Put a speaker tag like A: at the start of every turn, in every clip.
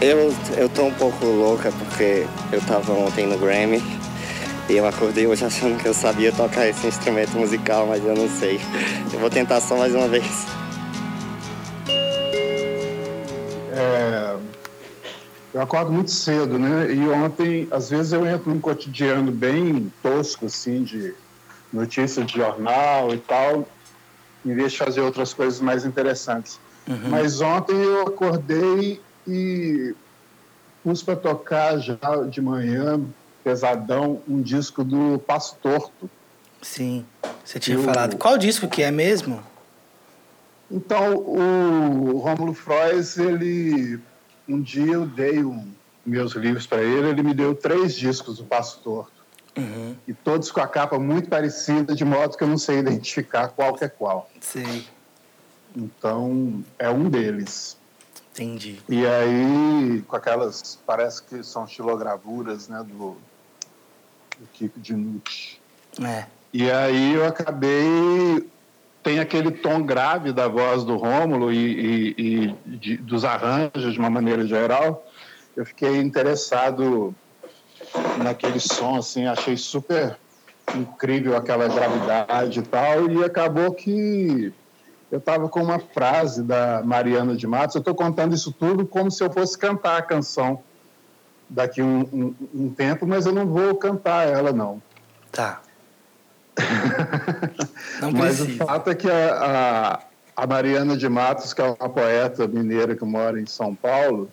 A: Eu, eu tô um pouco louca porque eu tava ontem no Grammy e eu acordei hoje achando que eu sabia tocar esse instrumento musical, mas eu não sei. Eu vou tentar só mais uma vez.
B: É, eu acordo muito cedo, né? E ontem, às vezes, eu entro num cotidiano bem tosco, assim, de notícia de jornal e tal, em vez de fazer outras coisas mais interessantes. Uhum. Mas ontem eu acordei e pus para tocar já de manhã, pesadão, um disco do Passo Torto.
C: Sim, você tinha eu... falado. Qual disco que é mesmo?
B: Então, o Rômulo Frois, ele... Um dia eu dei um, meus livros para ele, ele me deu três discos do Passo Torto. Uhum. E todos com a capa muito parecida, de modo que eu não sei identificar qual que é qual.
C: Sim.
B: Então, é um deles.
C: Entendi.
B: E aí, com aquelas, parece que são xilogravuras, né, do, do Kiko Dinucci.
C: É.
B: E aí eu acabei tem aquele tom grave da voz do Rômulo e, e, e de, dos arranjos de uma maneira geral. Eu fiquei interessado naquele som, assim, achei super incrível aquela gravidade e tal, e acabou que eu estava com uma frase da Mariana de Matos. Eu estou contando isso tudo como se eu fosse cantar a canção daqui um, um, um tempo, mas eu não vou cantar ela, não.
C: Tá.
B: não mas o fato é que a, a, a, Mariana de Matos, que é uma poeta mineira que mora em São Paulo,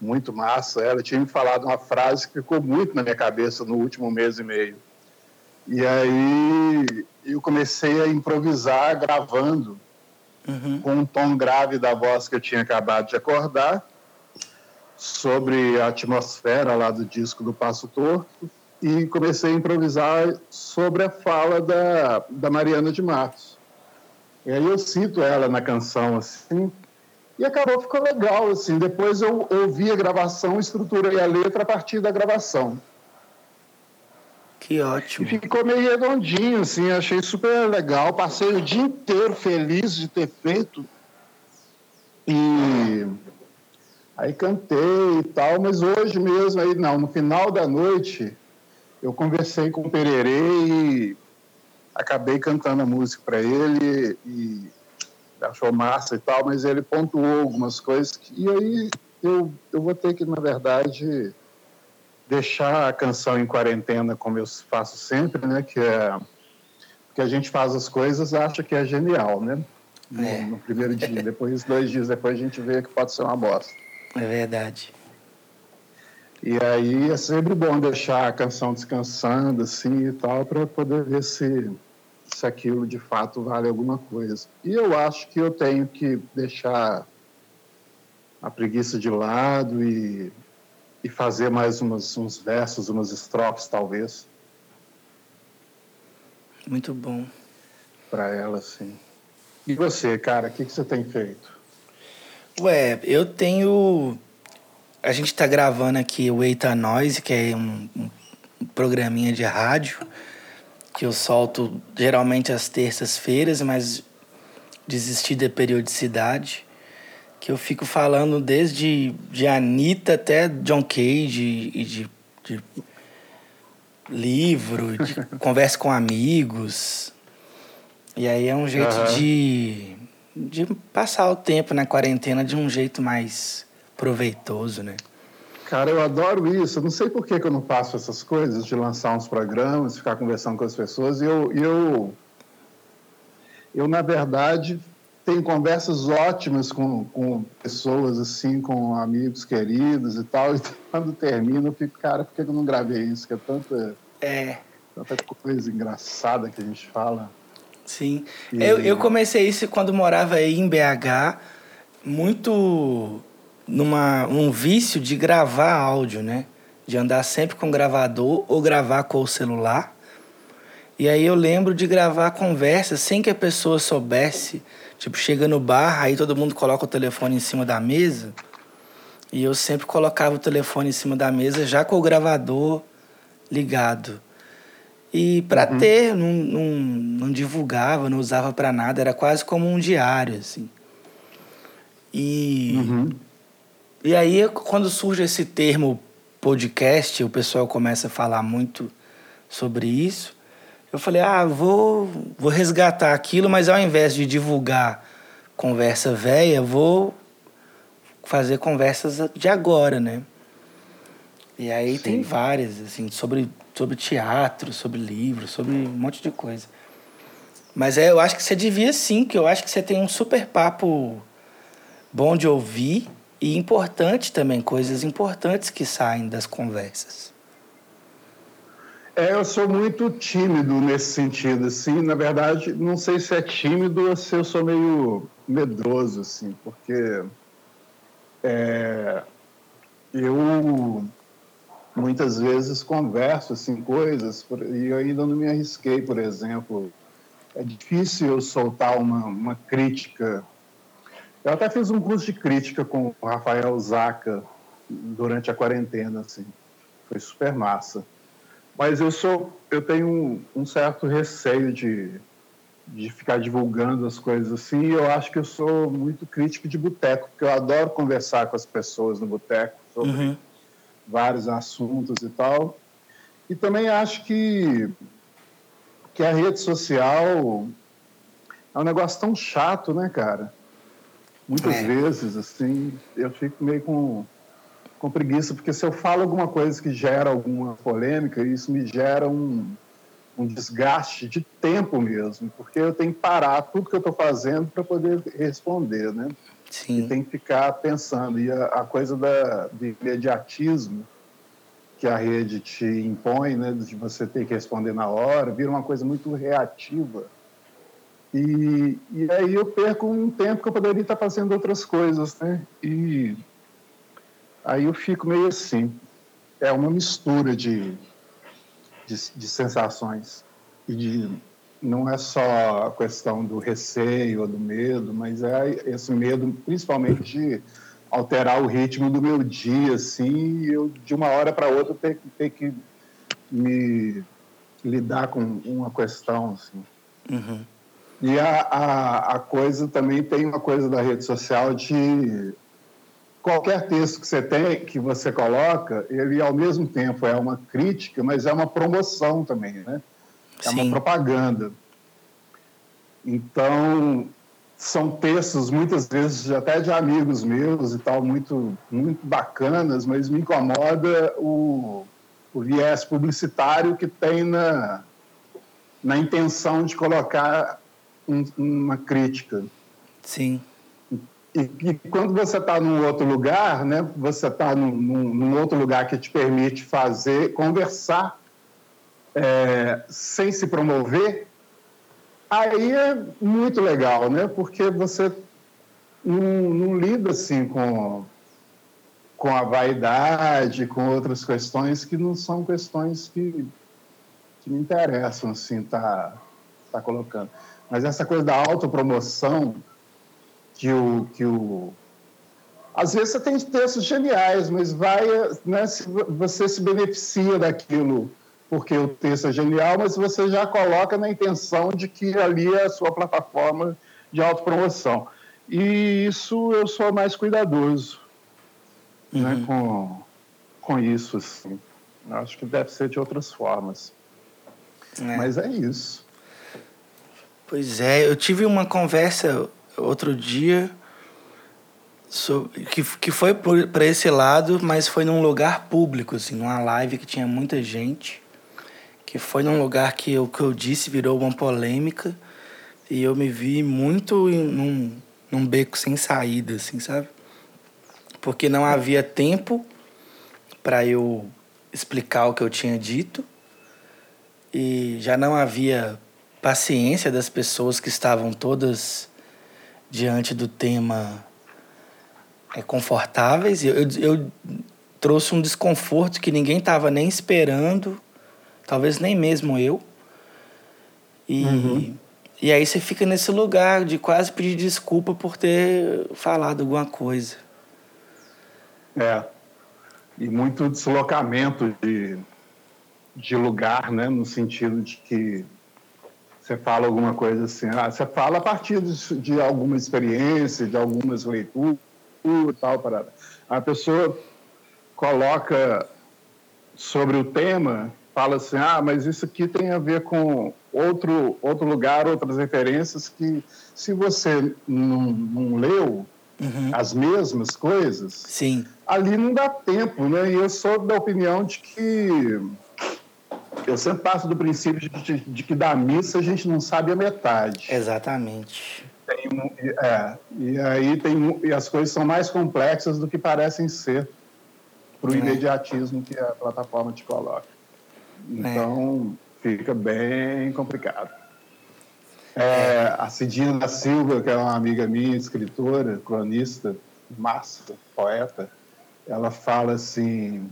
B: muito massa, ela tinha me falado uma frase que ficou muito na minha cabeça no último mês e meio. E aí eu comecei a improvisar gravando uhum. com um tom grave da voz que eu tinha acabado de acordar, sobre a atmosfera lá do disco do Passo Torto, e comecei a improvisar sobre a fala da, da Mariana de Matos. E aí eu cito ela na canção, assim, e acabou, ficou legal, assim. Depois eu ouvi a gravação, estruturei a letra a partir da gravação.
C: Que ótimo.
B: E ficou meio redondinho, assim, achei super legal. Passei o dia inteiro feliz de ter feito. E aí cantei e tal, mas hoje mesmo, aí não, no final da noite, eu conversei com o Pererê e acabei cantando a música para ele e achou massa e tal, mas ele pontuou algumas coisas que, e aí eu, eu vou ter que, na verdade, deixar a canção em quarentena, como eu faço sempre, né? Que é que a gente faz as coisas acha que é genial, né? No, é. no primeiro dia, depois dois dias depois a gente vê que pode ser uma bosta.
C: É verdade.
B: E aí é sempre bom deixar a canção descansando assim e tal para poder ver se se aquilo de fato vale alguma coisa. E eu acho que eu tenho que deixar a preguiça de lado e e fazer mais umas, uns versos, umas estrofes, talvez.
C: Muito bom.
B: Para ela, sim. E você, cara, o que, que você tem feito?
C: Ué, eu tenho. A gente está gravando aqui o Eita Noise, que é um, um programinha de rádio que eu solto geralmente às terças-feiras, mas desisti da periodicidade que eu fico falando desde de Anitta até John Cage e de, de livro, de conversa com amigos. E aí é um jeito uhum. de, de passar o tempo na quarentena de um jeito mais proveitoso, né?
B: Cara, eu adoro isso. Eu não sei por que, que eu não faço essas coisas, de lançar uns programas, ficar conversando com as pessoas. E eu, eu, eu, na verdade, tenho conversas ótimas com, com pessoas, assim, com amigos queridos e tal, e quando termino eu fico, cara, por que eu não gravei isso? Que é tanta,
C: é.
B: tanta coisa engraçada que a gente fala.
C: Sim. E... Eu, eu comecei isso quando morava aí em BH, muito numa um vício de gravar áudio, né? De andar sempre com gravador ou gravar com o celular. E aí eu lembro de gravar conversas sem que a pessoa soubesse Tipo, chega no bar, aí todo mundo coloca o telefone em cima da mesa. E eu sempre colocava o telefone em cima da mesa já com o gravador ligado. E para uhum. ter, não, não, não divulgava, não usava para nada, era quase como um diário, assim. E, uhum. E aí, quando surge esse termo podcast, o pessoal começa a falar muito sobre isso. Eu falei, ah, vou, vou resgatar aquilo, mas ao invés de divulgar conversa velha, vou fazer conversas de agora, né? E aí Sim. tem várias, assim, sobre, sobre teatro, sobre livro, sobre um monte de coisa. Mas é, eu acho que você devia sim, que eu acho que você tem um super papo bom de ouvir e importante também, coisas importantes que saem das conversas.
B: É, eu sou muito tímido nesse sentido, assim. Na verdade, não sei se é tímido ou se eu sou meio medroso, assim, porque é, eu muitas vezes converso assim coisas e eu ainda não me arrisquei, por exemplo. É difícil eu soltar uma, uma crítica. Eu até fiz um curso de crítica com o Rafael Zaca durante a quarentena, assim. Foi super massa. Mas eu sou, eu tenho um, um certo receio de, de ficar divulgando as coisas assim. E eu acho que eu sou muito crítico de boteco, porque eu adoro conversar com as pessoas no boteco sobre uhum vários assuntos e tal. E também acho que, que a rede social é um negócio tão chato, né, cara? Muitas é. vezes, assim, eu fico meio com, com preguiça, porque se eu falo alguma coisa que gera alguma polêmica, isso me gera um, um desgaste de tempo mesmo, porque eu tenho que parar tudo que eu estou fazendo para poder responder, né? Sim. E tem que ficar pensando. E a, a coisa da, do imediatismo que a rede te impõe, né, de você ter que responder na hora, vira uma coisa muito reativa. E, e aí eu perco um tempo que eu poderia estar fazendo outras coisas, né? E aí eu fico meio assim. É uma mistura de, de, de sensações e de não é só a questão do receio ou do medo, mas é esse medo, principalmente de alterar o ritmo do meu dia, assim, e eu de uma hora para outra ter, ter que me lidar com uma questão, assim.
C: Uhum.
B: E a, a, a coisa também tem uma coisa da rede social de qualquer texto que você tem, que você coloca, ele ao mesmo tempo é uma crítica, mas é uma promoção também, né? É Sim. uma propaganda. Então, são textos muitas vezes até de amigos meus e tal muito muito bacanas mas me incomoda o, o viés publicitário que tem na na intenção de colocar um, uma crítica
C: sim
B: e, e quando você está num outro lugar né você está num, num, num, outro lugar que te permite fazer conversar é, sem se promover Aí é muito legal, né? Porque você não, não lida assim com, com a vaidade, com outras questões que não são questões que, que me interessam, assim, tá, tá colocando. Mas essa coisa da autopromoção, que o, que o... Às vezes você tem textos geniais, mas vai, né, você se beneficia daquilo porque o texto é genial, mas você já coloca na intenção de que ali é a sua plataforma de autopromoção. E isso eu sou mais cuidadoso né, uhum. né, com, com isso. Assim. Acho que deve ser de outras formas. É. Mas é isso.
C: Pois é, eu tive uma conversa outro dia sobre, que, que foi para esse lado, mas foi num lugar público, assim, numa live que tinha muita gente que foi num lugar que o que eu disse virou uma polêmica e eu me vi muito em, num, num beco sem saída, assim, sabe? Porque não havia tempo para eu explicar o que eu tinha dito e já não havia paciência das pessoas que estavam todas diante do tema é, confortáveis. Eu, eu, eu trouxe um desconforto que ninguém estava nem esperando talvez nem mesmo eu. E, uhum. e aí você fica nesse lugar de quase pedir desculpa por ter falado alguma coisa.
B: É. E muito deslocamento de, de lugar, né? No sentido de que você fala alguma coisa assim, ah, você fala a partir de, de alguma experiência, de algumas leituras, tal, parada. A pessoa coloca sobre o tema, fala assim, ah, mas isso aqui tem a ver com outro, outro lugar, outras referências que se você não, não leu uhum. as mesmas coisas,
C: Sim.
B: ali não dá tempo, né? E eu sou da opinião de que eu sempre passo do princípio de, de, que da missa a gente não sabe a metade.
C: Exatamente.
B: Tem, é, e aí tem, e as coisas são mais complexas do que parecem ser para o é. imediatismo que a plataforma te coloca. Então, é. fica bem complicado. É, a Cidina da Silva, que é uma amiga minha, escritora, cronista, massa, poeta, ela fala assim,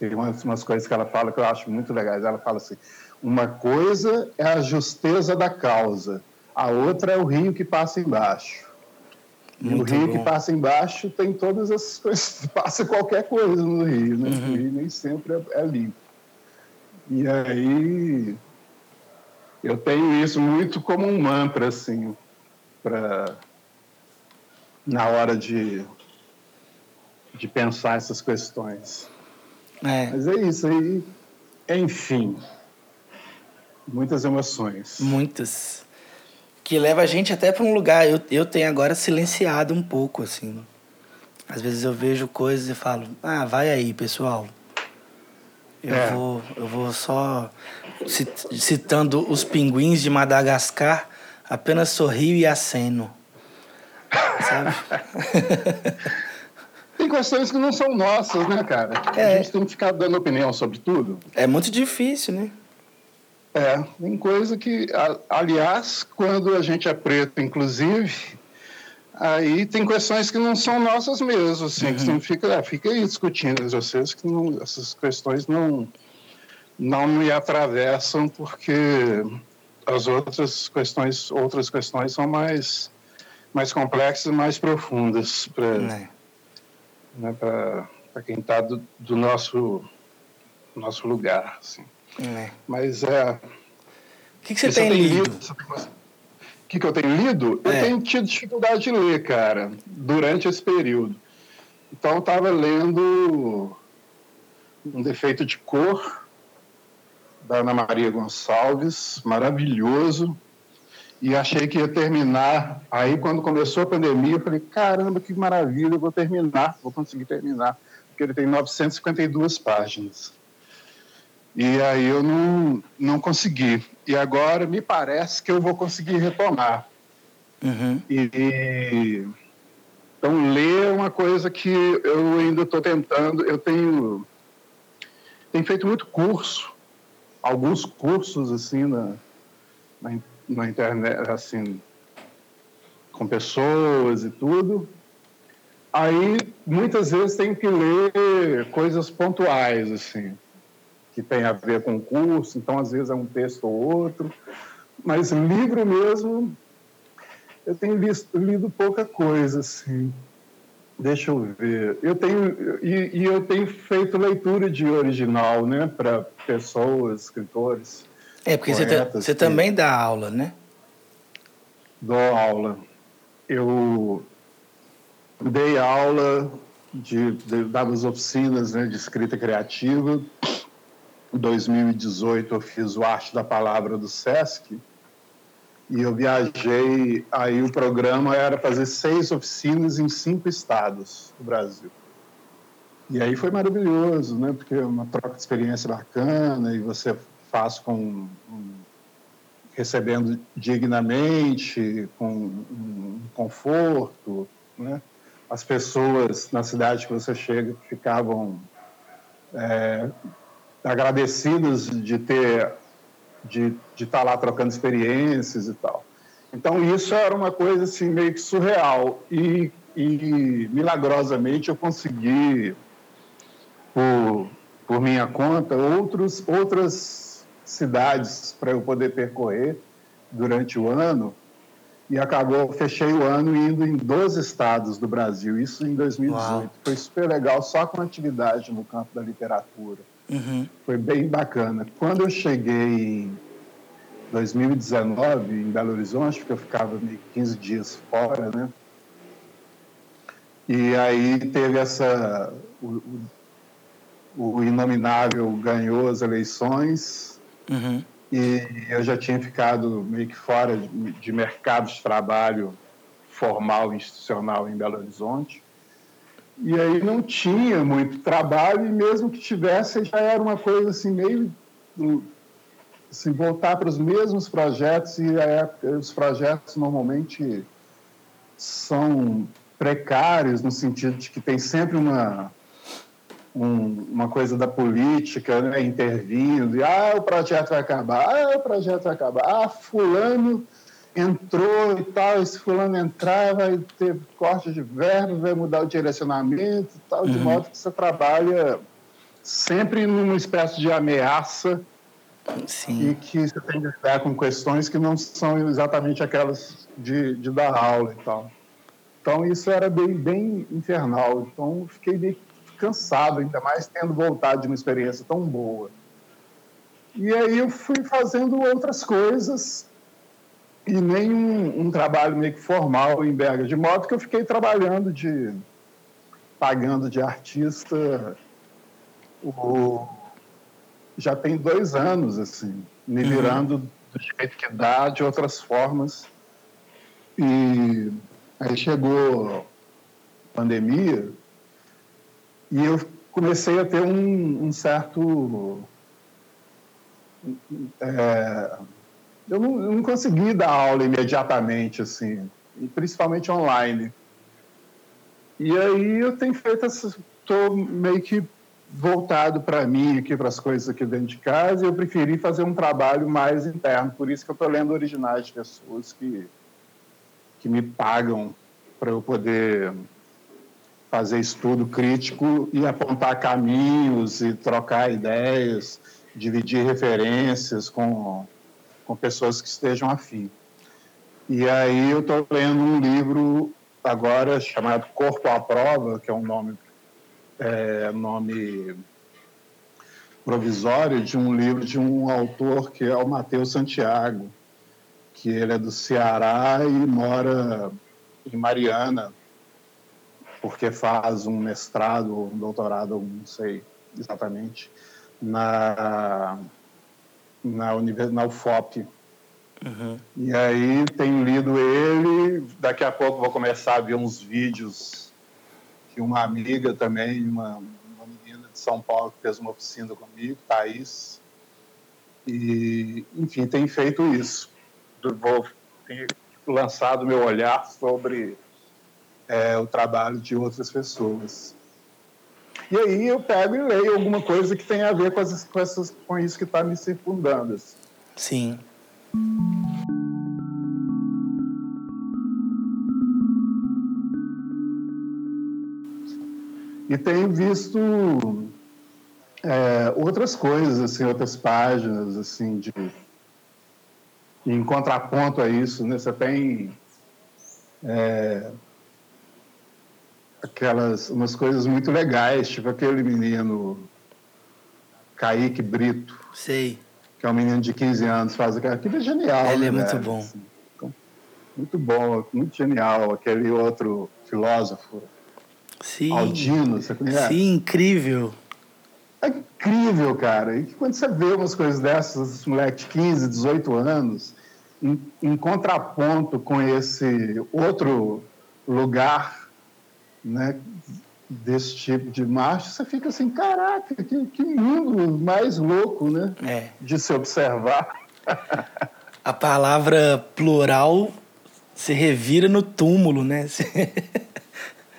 B: tem umas, umas coisas que ela fala que eu acho muito legais. Ela fala assim, uma coisa é a justeza da causa, a outra é o rio que passa embaixo. E o rio bom. que passa embaixo tem todas as coisas, passa qualquer coisa no rio, né? Uhum. O rio nem sempre é, é limpo. E aí eu tenho isso muito como um mantra, assim, para na hora de, de pensar essas questões. É. Mas é isso aí. Enfim, muitas emoções.
C: Muitas. Que leva a gente até para um lugar. Eu, eu tenho agora silenciado um pouco, assim. Às vezes eu vejo coisas e falo, ah, vai aí, pessoal. Eu, é. vou, eu vou só citando os pinguins de Madagascar, apenas sorrio e aceno. Sabe?
B: questões que não são nossas, né, cara? É. A gente tem que ficar dando opinião sobre tudo.
C: É muito difícil, né?
B: É, tem coisa que, aliás, quando a gente é preto, inclusive, aí tem questões que não são nossas mesmo, assim, uhum. que você não fica, é, fica aí discutindo, vocês que não, essas questões não, não me atravessam porque as outras questões, outras questões são mais, mais complexas, mais profundas para é. Né, para quem está do, do, nosso nosso lugar, assim. É. Mas é.
C: O que, que você tem lido?
B: O que, que eu tenho lido? É. Eu tenho tido dificuldade de ler, cara, durante esse período. Então, eu estava lendo Um Defeito de Cor, da Ana Maria Gonçalves, maravilhoso. E achei que ia terminar. Aí, quando começou a pandemia, eu falei: caramba, que maravilha, eu vou terminar, vou conseguir terminar. Porque ele tem 952 páginas. E aí eu não, não consegui. E agora me parece que eu vou conseguir retomar. Uhum. E, então, ler é uma coisa que eu ainda estou tentando. Eu tenho, tenho feito muito curso alguns cursos assim na, na, na internet, assim, com pessoas e tudo. Aí muitas vezes tem que ler coisas pontuais assim, que tem a ver com o curso. Então às vezes é um texto ou outro, mas livro mesmo eu tenho lido pouca coisa assim. Deixa eu ver. Eu tenho e, e, eu tenho feito leitura de original, né, para pessoas, escritores.
C: É porque você, você também dá aula, né?
B: Dou aula. Eu dei aula de, de dadas oficinas né, de escrita criativa. Em 2018 eu fiz o Arte da Palavra do SESC e eu viajei, aí o programa era fazer seis oficinas em cinco estados do Brasil. E aí foi maravilhoso, né? Porque é uma troca de experiência bacana e você faz com recebendo dignamente, com conforto, né? As pessoas na cidade que você chega ficavam é, agradecidas de ter de estar tá lá trocando experiências e tal. Então isso era uma coisa assim meio que surreal e, e milagrosamente eu consegui por, por minha conta outros outras cidades para eu poder percorrer durante o ano e acabou fechei o ano indo em 12 estados do Brasil isso em 2018 Uau. foi super legal só com atividade no campo da literatura Uhum. Foi bem bacana. Quando eu cheguei em 2019 em Belo Horizonte, porque eu ficava meio 15 dias fora, né? E aí teve essa. O, o, o Inominável ganhou as eleições. Uhum. E eu já tinha ficado meio que fora de, de mercado de trabalho formal, institucional em Belo Horizonte. E aí não tinha muito trabalho, e mesmo que tivesse, já era uma coisa assim, meio. Assim, voltar para os mesmos projetos, e os projetos normalmente são precários, no sentido de que tem sempre uma, um, uma coisa da política né, intervindo, e ah, o projeto vai acabar, ah, o projeto vai acabar, ah, fulano entrou e tal, esse fulano entrar, vai ter corte de verba, vai mudar o direcionamento e tal, uhum. de modo que você trabalha sempre numa espécie de ameaça Sim. e que você tem que lidar com questões que não são exatamente aquelas de, de dar aula e tal. Então isso era bem, bem infernal. Então fiquei bem cansado, ainda mais tendo voltado de uma experiência tão boa. E aí eu fui fazendo outras coisas e nem um, um, trabalho meio que formal em Berga, de modo que eu fiquei trabalhando de pagando de artista o, já tem dois anos assim, me uhum. virando uhum. do jeito que dá, de outras formas. E aí chegou a pandemia e eu comecei a ter um, um certo é, eu não, eu não consegui dar aula imediatamente, assim, principalmente online. E aí eu tenho feito estou meio que voltado para mim aqui, para as coisas aqui dentro de casa, e eu preferi fazer um trabalho mais interno, por isso que eu estou lendo originais de pessoas que, que me pagam para eu poder fazer estudo crítico e apontar caminhos e trocar ideias, dividir referências com com pessoas que estejam afim. E aí eu estou lendo um livro agora chamado Corpo à Prova, que é um nome, é, nome provisório de um livro de um autor que é o Mateus Santiago, que ele é do Ceará e mora em Mariana, porque faz um mestrado ou um doutorado, não sei exatamente, na na, na UFOP. Uhum. E aí tenho lido ele, daqui a pouco vou começar a ver uns vídeos que uma amiga também, uma, uma menina de São Paulo que fez uma oficina comigo, Thaís, e enfim, tem feito isso. Vou ter lançado meu olhar sobre é, o trabalho de outras pessoas. E aí eu pego e leio alguma coisa que tem a ver com, essas, com, essas, com isso que está me circundando. Assim.
C: Sim.
B: E tenho visto é, outras coisas, assim, outras páginas, assim, de em contraponto a isso, né? Você tem é, aquelas umas coisas muito legais, tipo aquele menino Kaique Brito.
C: Sei.
B: Que é um menino de 15 anos, faz aquilo. Aquilo é genial.
C: Ele é né, é muito bom. Assim,
B: muito bom, muito genial. Aquele outro filósofo.
C: Sim.
B: Aldino, você conhece?
C: Sim, incrível.
B: É incrível, cara. E quando você vê umas coisas dessas, esse moleque de 15, 18 anos, em, em contraponto com esse outro lugar né, desse tipo de marcha, você fica assim, caraca, que, que mundo mais louco, né?
C: É.
B: De se observar.
C: A palavra plural se revira no túmulo, né?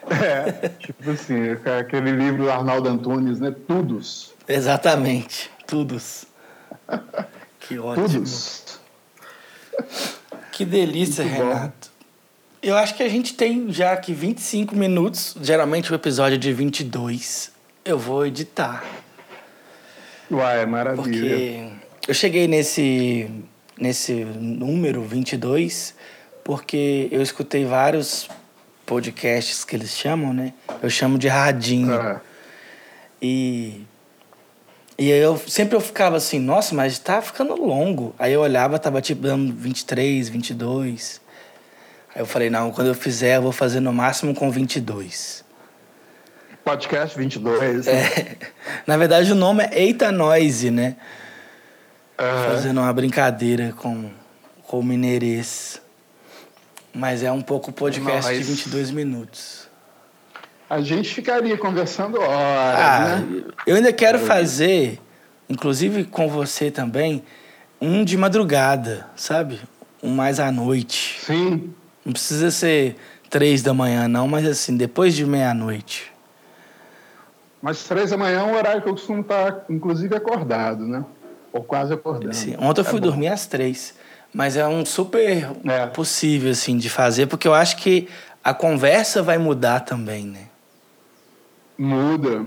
B: É, tipo assim, aquele livro do Arnaldo Antunes, né? Tudos.
C: Exatamente, Tudos. Que ótimo.
B: Tudos.
C: Que delícia, Muito Renato. Eu acho que a gente tem já aqui 25 minutos. Geralmente o episódio é de 22. Eu vou editar.
B: Uai, maravilha.
C: Porque eu cheguei nesse, nesse número 22 porque eu escutei vários podcasts que eles chamam, né? Eu chamo de radinho. Ah. E e aí eu sempre eu ficava assim, nossa, mas tá ficando longo. Aí eu olhava, tava tipo dando 23, 22. Aí eu falei, não, quando eu fizer, eu vou fazer no máximo com 22.
B: Podcast 22. Né?
C: É. Na verdade, o nome é Eita Noise, né? Uhum. Fazendo uma brincadeira com, com o mineirês. Mas é um pouco podcast Nós... de 22 minutos.
B: A gente ficaria conversando horas,
C: ah,
B: né?
C: Eu ainda quero fazer, inclusive com você também, um de madrugada, sabe? Um mais à noite.
B: Sim.
C: Não precisa ser três da manhã, não, mas assim, depois de meia-noite.
B: Mas três da manhã é um horário que eu costumo estar, inclusive, acordado, né? Ou quase acordando.
C: Sim. Ontem eu fui é dormir às três. Mas é um super é. possível, assim, de fazer, porque eu acho que a conversa vai mudar também, né?
B: Muda.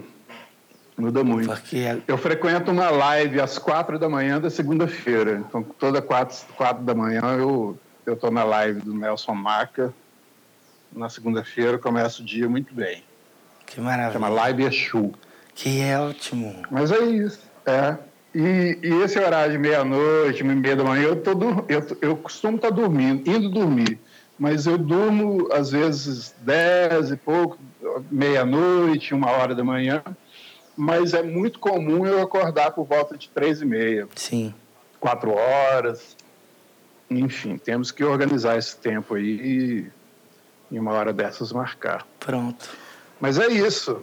B: Muda muito. Porque... Eu frequento uma live às quatro da manhã da segunda-feira. Então, toda quatro, quatro da manhã eu eu estou na live do Nelson Maca. Na segunda-feira começa o dia muito bem.
C: Que maravilha.
B: Chama Live Exu.
C: Que é ótimo.
B: Mas é isso. É. E, e esse horário de meia-noite, meia da manhã, eu, tô, eu, eu costumo estar tá dormindo, indo dormir. Mas eu durmo, às vezes, dez e pouco, meia-noite, uma hora da manhã. Mas é muito comum eu acordar por volta de três e meia.
C: Sim.
B: Quatro horas. Enfim, temos que organizar esse tempo aí e em uma hora dessas marcar.
C: Pronto.
B: Mas é isso.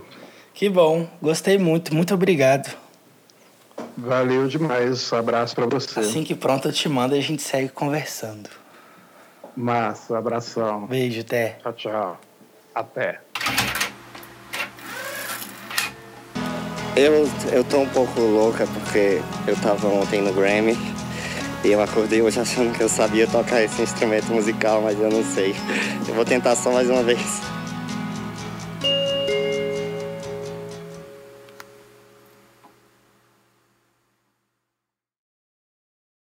C: Que bom, gostei muito, muito obrigado.
B: Valeu demais, abraço para você.
C: Assim que pronto eu te mando e a gente segue conversando.
B: Massa, abração.
C: Beijo, até.
B: Tchau, tchau. Até.
A: Eu, eu tô um pouco louca porque eu tava ontem no Grammy eu acordei hoje achando que eu sabia tocar esse instrumento musical, mas eu não sei. Eu vou tentar só mais uma vez.